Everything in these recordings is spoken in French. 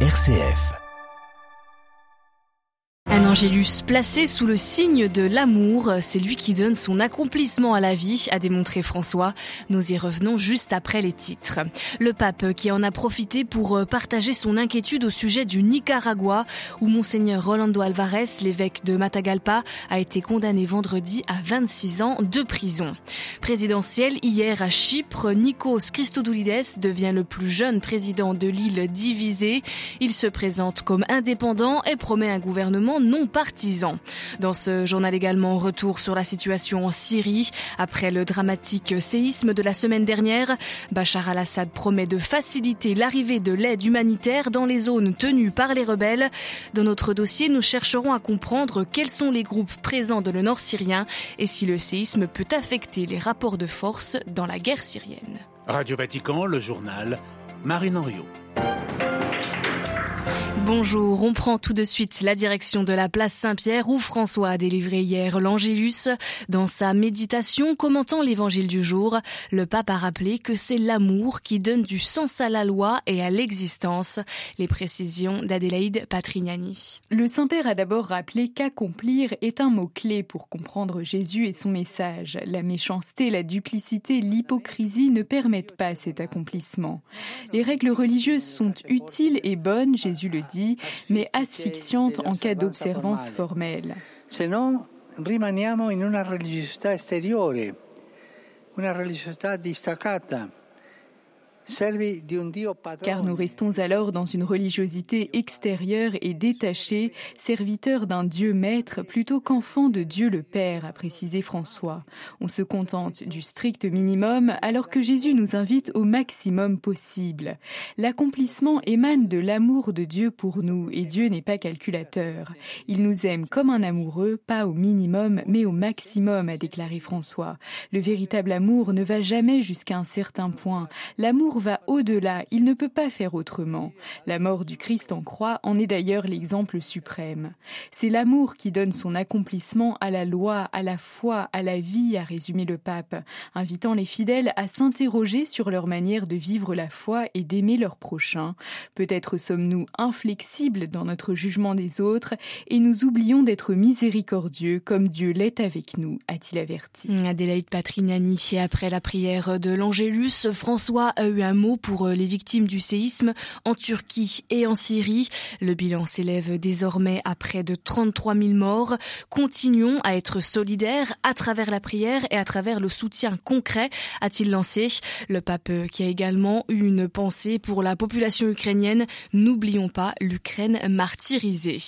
RCF. Un angélus placé sous le signe de l'amour, c'est lui qui donne son accomplissement à la vie, a démontré François. Nous y revenons juste après les titres. Le pape qui en a profité pour partager son inquiétude au sujet du Nicaragua, où monseigneur Rolando Alvarez, l'évêque de Matagalpa, a été condamné vendredi à 26 ans de prison. Présidentiel hier à Chypre, Nikos Christodoulides devient le plus jeune président de l'île divisée. Il se présente comme indépendant et promet un gouvernement non partisans. Dans ce journal également, retour sur la situation en Syrie. Après le dramatique séisme de la semaine dernière, Bachar al-Assad promet de faciliter l'arrivée de l'aide humanitaire dans les zones tenues par les rebelles. Dans notre dossier, nous chercherons à comprendre quels sont les groupes présents dans le nord syrien et si le séisme peut affecter les rapports de force dans la guerre syrienne. Radio Vatican, le journal, Marine Henriot. Bonjour, on prend tout de suite la direction de la place Saint-Pierre où François a délivré hier l'Angélus. Dans sa méditation commentant l'évangile du jour, le pape a rappelé que c'est l'amour qui donne du sens à la loi et à l'existence. Les précisions d'Adélaïde Patrignani. Le Saint-Père a d'abord rappelé qu'accomplir est un mot-clé pour comprendre Jésus et son message. La méchanceté, la duplicité, l'hypocrisie ne permettent pas cet accomplissement. Les règles religieuses sont utiles et bonnes, Jésus le dit mais asphyxiante en cas d'observance formelle. Sinon, rimaniamo in una religiosità esteriore, una religiosità distaccata. Car nous restons alors dans une religiosité extérieure et détachée, serviteur d'un Dieu maître plutôt qu'enfant de Dieu le Père, a précisé François. On se contente du strict minimum alors que Jésus nous invite au maximum possible. L'accomplissement émane de l'amour de Dieu pour nous et Dieu n'est pas calculateur. Il nous aime comme un amoureux, pas au minimum mais au maximum, a déclaré François. Le véritable amour ne va jamais jusqu'à un certain point. L'amour va au-delà, il ne peut pas faire autrement. La mort du Christ en croix en est d'ailleurs l'exemple suprême. C'est l'amour qui donne son accomplissement à la loi, à la foi, à la vie, a résumé le pape, invitant les fidèles à s'interroger sur leur manière de vivre la foi et d'aimer leur prochain. Peut-être sommes-nous inflexibles dans notre jugement des autres et nous oublions d'être miséricordieux comme Dieu l'est avec nous, a-t-il averti. Adélaïde Patrignani, après la prière de l'Angélus, François a eu mot pour euh, les victimes du séisme en Turquie et en Syrie. Le bilan s'élève désormais à près de 33 000 morts. Continuons à être solidaires à travers la prière et à travers le soutien concret, a-t-il lancé. Le pape qui a également eu une pensée pour la population ukrainienne. N'oublions pas l'Ukraine martyrisée.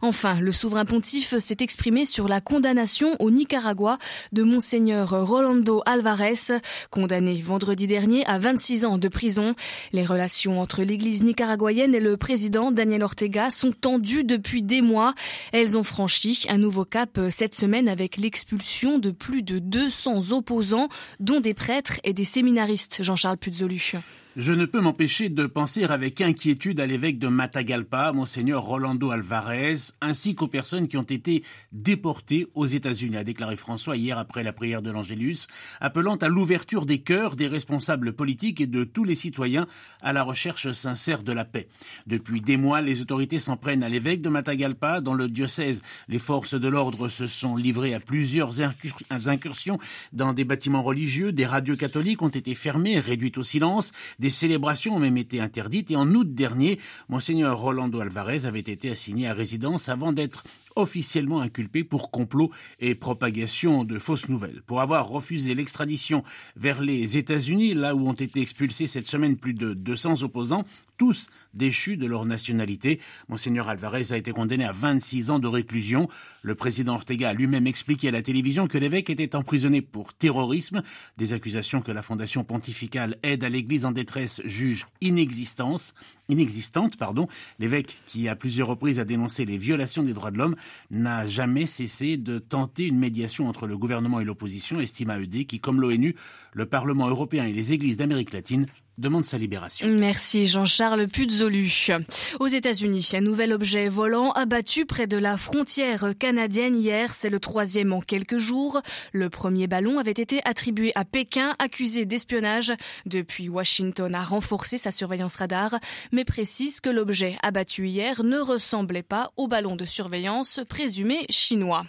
Enfin, le souverain pontife s'est exprimé sur la condamnation au Nicaragua de monseigneur Rolando Alvarez, condamné vendredi dernier à 26 ans de prison. Les relations entre l'église nicaraguayenne et le président Daniel Ortega sont tendues depuis des mois. Elles ont franchi un nouveau cap cette semaine avec l'expulsion de plus de 200 opposants, dont des prêtres et des séminaristes. Jean-Charles Puzolu. Je ne peux m'empêcher de penser avec inquiétude à l'évêque de Matagalpa, monseigneur Rolando Alvarez, ainsi qu'aux personnes qui ont été déportées aux États-Unis, a déclaré François hier après la prière de l'Angélus, appelant à l'ouverture des cœurs des responsables politiques et de tous les citoyens à la recherche sincère de la paix. Depuis des mois, les autorités s'en prennent à l'évêque de Matagalpa. Dans le diocèse, les forces de l'ordre se sont livrées à plusieurs incursions dans des bâtiments religieux. Des radios catholiques ont été fermées, réduites au silence. Des célébrations ont même été interdites et en août dernier, Monseigneur Rolando Alvarez avait été assigné à résidence avant d'être officiellement inculpé pour complot et propagation de fausses nouvelles. Pour avoir refusé l'extradition vers les États-Unis, là où ont été expulsés cette semaine plus de 200 opposants, tous déchus de leur nationalité. Monseigneur Alvarez a été condamné à 26 ans de réclusion. Le président Ortega a lui-même expliqué à la télévision que l'évêque était emprisonné pour terrorisme, des accusations que la Fondation pontificale Aide à l'Église en détresse juge inexistence, inexistante. Pardon. L'évêque, qui à plusieurs reprises a dénoncé les violations des droits de l'homme, n'a jamais cessé de tenter une médiation entre le gouvernement et l'opposition, estime AED, qui, comme l'ONU, le Parlement européen et les églises d'Amérique latine, demande sa libération. Merci Jean-Charles Puzolu. Aux États-Unis, un nouvel objet volant abattu près de la frontière canadienne hier. C'est le troisième en quelques jours. Le premier ballon avait été attribué à Pékin, accusé d'espionnage. Depuis, Washington a renforcé sa surveillance radar, mais précise que l'objet abattu hier ne ressemblait pas au ballon de surveillance présumé chinois.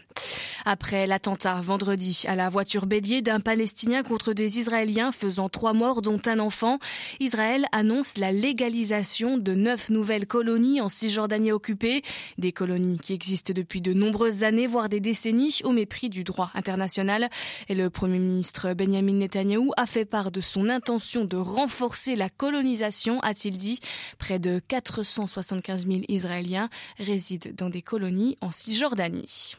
Après l'attentat vendredi à la voiture bélier d'un Palestinien contre des Israéliens faisant trois morts dont un enfant, Israël annonce la légalisation de neuf nouvelles colonies en Cisjordanie occupée, des colonies qui existent depuis de nombreuses années, voire des décennies, au mépris du droit international. Et le Premier ministre Benjamin Netanyahou a fait part de son intention de renforcer la colonisation, a-t-il dit. Près de 475 000 Israéliens résident dans des colonies en Cisjordanie.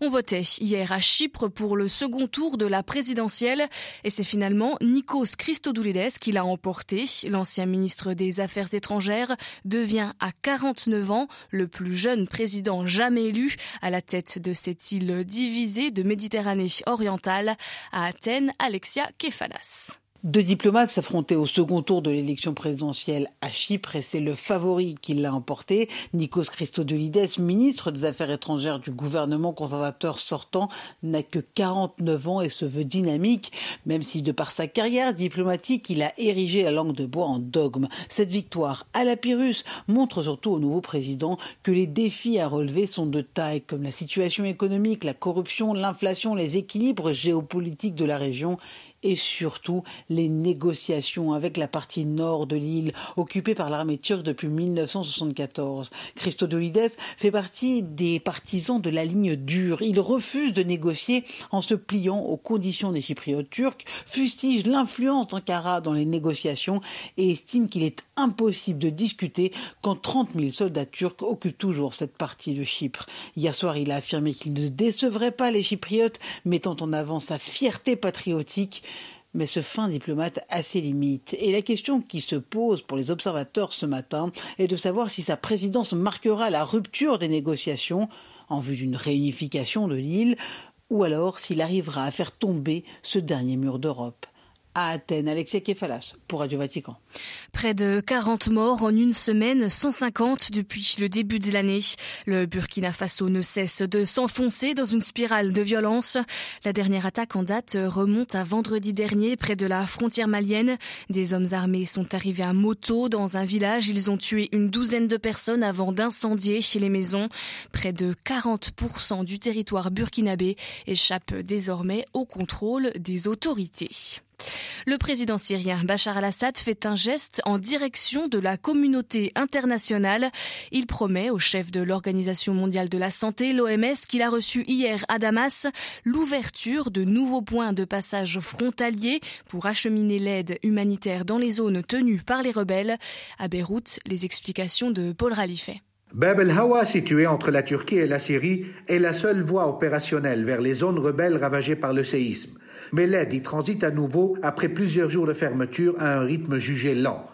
On votait hier à Chypre pour le second tour de la présidentielle et c'est finalement Nikos Christodoulides qui l'a emporté. L'ancien ministre des Affaires étrangères devient à 49 ans le plus jeune président jamais élu à la tête de cette île divisée de Méditerranée orientale. À Athènes, Alexia Kefalas. Deux diplomates s'affrontaient au second tour de l'élection présidentielle à Chypre et c'est le favori qui l'a emporté. Nikos Christodoulides, ministre des Affaires étrangères du gouvernement conservateur sortant, n'a que 49 ans et se veut dynamique, même si de par sa carrière diplomatique, il a érigé la langue de bois en dogme. Cette victoire à la Pyrrhus montre surtout au nouveau président que les défis à relever sont de taille, comme la situation économique, la corruption, l'inflation, les équilibres géopolitiques de la région et surtout les négociations avec la partie nord de l'île occupée par l'armée turque depuis 1974. Christodoulides fait partie des partisans de la ligne dure. Il refuse de négocier en se pliant aux conditions des Chypriotes turcs, fustige l'influence d'Ankara dans les négociations et estime qu'il est impossible de discuter quand 30 000 soldats turcs occupent toujours cette partie de Chypre. Hier soir, il a affirmé qu'il ne décevrait pas les Chypriotes, mettant en avant sa fierté patriotique mais ce fin diplomate a ses limites. Et la question qui se pose pour les observateurs ce matin est de savoir si sa présidence marquera la rupture des négociations en vue d'une réunification de l'île, ou alors s'il arrivera à faire tomber ce dernier mur d'Europe à Athènes. Alexia Kefalas pour Radio Vatican. Près de 40 morts en une semaine, 150 depuis le début de l'année. Le Burkina Faso ne cesse de s'enfoncer dans une spirale de violence. La dernière attaque en date remonte à vendredi dernier près de la frontière malienne. Des hommes armés sont arrivés à moto dans un village. Ils ont tué une douzaine de personnes avant d'incendier les maisons. Près de 40% du territoire burkinabé échappe désormais au contrôle des autorités. Le président syrien Bachar al-Assad fait un geste en direction de la communauté internationale. Il promet au chef de l'Organisation mondiale de la santé, l'OMS, qu'il a reçu hier à Damas, l'ouverture de nouveaux points de passage frontaliers pour acheminer l'aide humanitaire dans les zones tenues par les rebelles. À Beyrouth, les explications de Paul Ralifet. Bab el-Hawa, situé entre la Turquie et la Syrie, est la seule voie opérationnelle vers les zones rebelles ravagées par le séisme mais l'aide y transite à nouveau après plusieurs jours de fermeture à un rythme jugé lent.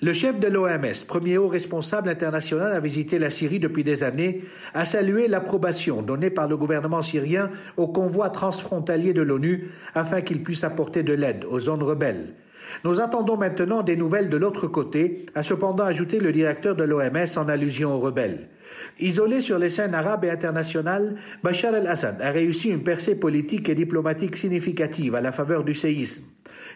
Le chef de l'OMS, premier haut responsable international à visiter la Syrie depuis des années, a salué l'approbation donnée par le gouvernement syrien au convoi transfrontalier de l'ONU afin qu'il puisse apporter de l'aide aux zones rebelles. Nous attendons maintenant des nouvelles de l'autre côté, a cependant ajouté le directeur de l'OMS en allusion aux rebelles. Isolé sur les scènes arabes et internationales, Bachar el-Assad a réussi une percée politique et diplomatique significative à la faveur du séisme.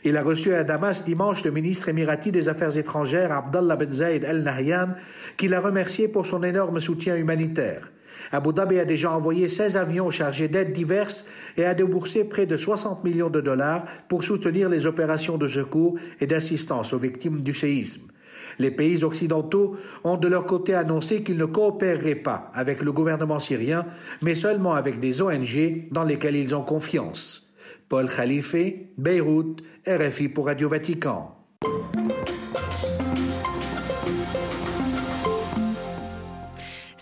Il a reçu à Damas dimanche le ministre émirati des Affaires étrangères Abdallah Ben Zayed El Nahyan, qui l'a remercié pour son énorme soutien humanitaire. Abu Dhabi a déjà envoyé 16 avions chargés d'aides diverses et a déboursé près de 60 millions de dollars pour soutenir les opérations de secours et d'assistance aux victimes du séisme. Les pays occidentaux ont de leur côté annoncé qu'ils ne coopéreraient pas avec le gouvernement syrien, mais seulement avec des ONG dans lesquelles ils ont confiance. Paul Khalife, Beyrouth, RFI pour Radio Vatican.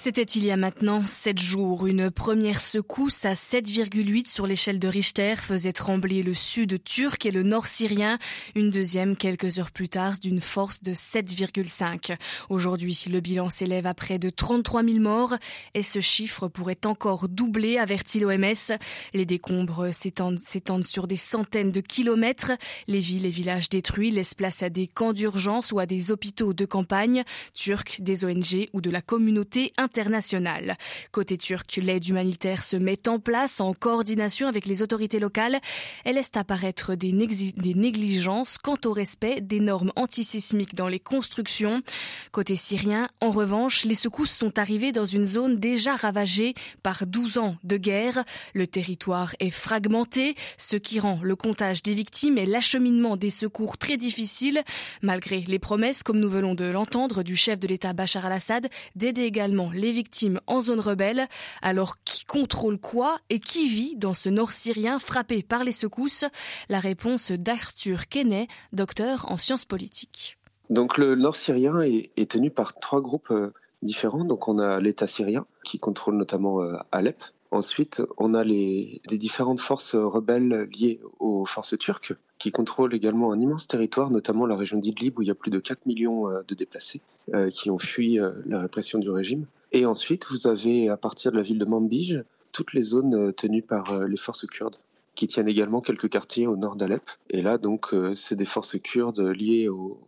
C'était il y a maintenant sept jours. Une première secousse à 7,8 sur l'échelle de Richter faisait trembler le sud turc et le nord syrien. Une deuxième quelques heures plus tard d'une force de 7,5. Aujourd'hui, le bilan s'élève à près de 33 000 morts et ce chiffre pourrait encore doubler, avertit l'OMS. Les décombres s'étendent sur des centaines de kilomètres. Les villes et villages détruits laissent place à des camps d'urgence ou à des hôpitaux de campagne, turcs, des ONG ou de la communauté internationale internationale. Côté turc, l'aide humanitaire se met en place en coordination avec les autorités locales. Elle laisse apparaître des, négligences quant au respect des normes antisismiques dans les constructions. Côté syrien, en revanche, les secousses sont arrivées dans une zone déjà ravagée par 12 ans de guerre. Le territoire est fragmenté, ce qui rend le comptage des victimes et l'acheminement des secours très difficile, malgré les promesses, comme nous venons de l'entendre, du chef de l'État Bachar al-Assad d'aider également les victimes en zone rebelle. Alors qui contrôle quoi et qui vit dans ce nord syrien frappé par les secousses? La réponse d'Arthur Kenney, docteur en sciences politiques. Donc le nord syrien est, tenu par trois groupes euh, différents. Donc on a l'État syrien qui contrôle notamment euh, Alep. Ensuite, on a les, les, différentes forces rebelles liées aux forces turques qui contrôlent également un immense territoire, notamment la région d'Idlib où il y a plus de 4 millions euh, de déplacés qui ont fui la répression du régime. Et ensuite, vous avez, à partir de la ville de Manbij, toutes les zones euh, tenues par euh, les forces kurdes qui tiennent également quelques quartiers au nord d'Alep. Et là, donc, euh, c'est des forces kurdes liées au,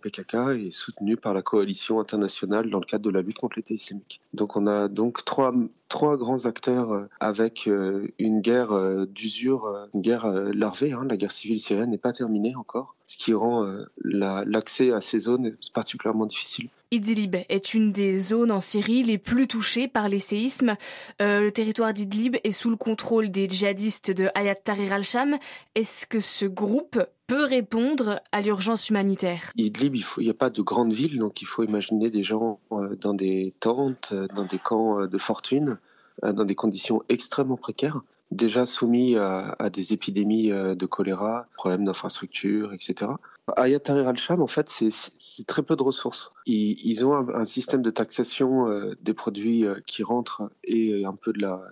PKK et soutenues par la coalition internationale dans le cadre de la lutte contre l'État islamique. Donc, on a donc trois, trois grands acteurs avec une guerre d'usure, une guerre larvée. Hein. La guerre civile syrienne n'est pas terminée encore, ce qui rend l'accès à ces zones particulièrement difficile. Idlib est une des zones en Syrie les plus touchées par les séismes. Euh, le territoire d'Idlib est sous le contrôle des djihadistes de Hayat Tahrir al-Sham. Est-ce que ce groupe peut répondre à l'urgence humanitaire? Idlib, il n'y a pas de grande ville, donc il faut imaginer des gens euh, dans des tentes, euh, dans des camps de fortune, dans des conditions extrêmement précaires déjà soumis à, des épidémies de choléra, problèmes d'infrastructure, etc. Ayat Tahrir al-Sham, en fait, c'est très peu de ressources. Ils, ont un, système de taxation euh, des produits euh, qui rentrent et un peu de la,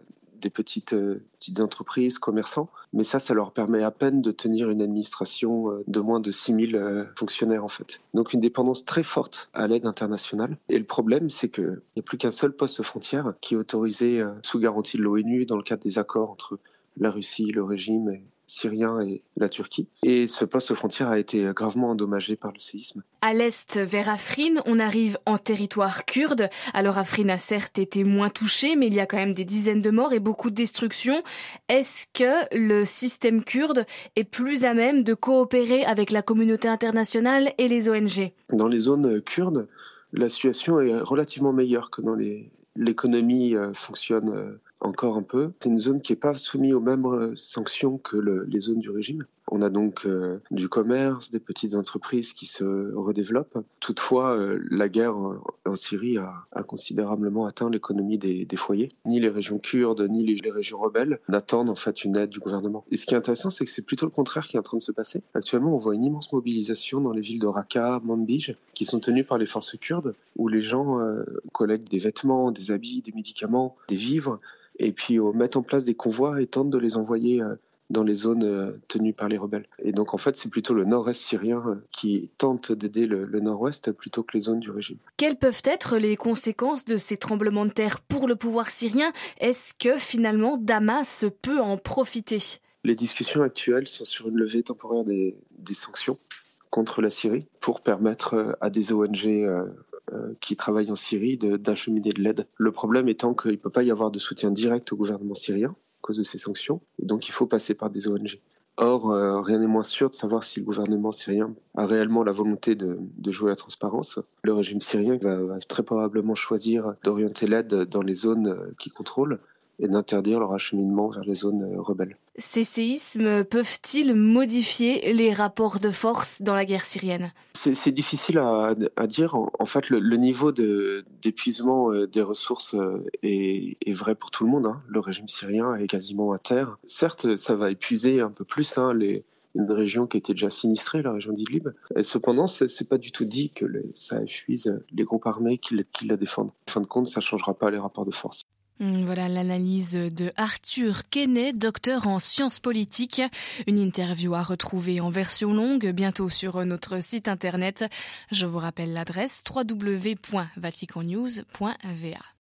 petites, euh, petites entreprises, commerçants. Mais ça, ça leur permet à peine de tenir une administration de moins de 6000 fonctionnaires, en fait. Donc une dépendance très forte à l'aide internationale. Et le problème, c'est qu'il n'y a plus qu'un seul poste frontière qui est autorisé sous garantie de l'ONU dans le cadre des accords entre la Russie, le régime syrien et la Turquie. Et ce poste frontière a été gravement endommagé par le séisme. À l'est, vers Afrin, on arrive en territoire kurde. Alors Afrin a certes été moins touché, mais il y a quand même des dizaines de morts et beaucoup de destruction. Est-ce que le système kurde est plus à même de coopérer avec la communauté internationale et les ONG Dans les zones kurdes, la situation est relativement meilleure que dans les... L'économie euh, fonctionne euh, encore un peu. C'est une zone qui n'est pas soumise aux mêmes euh, sanctions que les zones du régime. On a donc euh, du commerce, des petites entreprises qui se redéveloppent. Toutefois, euh, la guerre en, Syrie a, considérablement atteint l'économie des, foyers. Ni les régions kurdes, ni les, régions rebelles n'attendent en fait une aide du gouvernement. Et ce qui est intéressant, c'est que c'est plutôt le contraire qui est en train de se passer. Actuellement, on voit une immense mobilisation dans les villes de Raqqa, Manbij, qui sont tenues par les forces kurdes, où les gens collectent des vêtements, des habits, des médicaments, des vivres et puis euh, mettre en place des convois et tenter de les envoyer euh, dans les zones euh, tenues par les rebelles. Et donc en fait, c'est plutôt le nord-est syrien qui tente d'aider le, nord-ouest plutôt que les zones du régime. Quelles peuvent être les conséquences de ces tremblements de terre pour le pouvoir syrien? Est-ce que finalement Damas peut en profiter? Les discussions actuelles sont sur une levée temporaire des, des sanctions contre la Syrie pour permettre à des ONG euh, qui travaillent en Syrie d'acheminer de, l'aide. Le problème étant qu'il ne peut pas y avoir de soutien direct au gouvernement syrien de ces sanctions, et donc il faut passer par des ONG. Or, euh, rien n'est moins sûr de savoir si le gouvernement syrien a réellement la volonté de, jouer la transparence. Le régime syrien va, va très probablement choisir d'orienter l'aide dans les zones euh, qu'il contrôle et d'interdire leur acheminement vers les zones rebelles. Ces séismes peuvent-ils modifier les rapports de force dans la guerre syrienne? C'est difficile à, dire. En, fait, le, niveau d'épuisement euh, des ressources euh, est, vrai pour tout le monde. Hein. Le régime syrien est quasiment à terre. Certes, ça va épuiser un peu plus hein, les, une région qui était déjà sinistrée, la région d'Idlib. Cependant, c'est pas du tout dit que ça épuise les groupes armés qui, qui la défendent. En fin de compte, ça changera pas les rapports de force. Hmm, voilà l'analyse de Arthur Kenney, docteur en sciences politiques. Une interview à retrouver en version longue bientôt sur notre site internet. Je vous rappelle l'adresse www.vaticannews.va.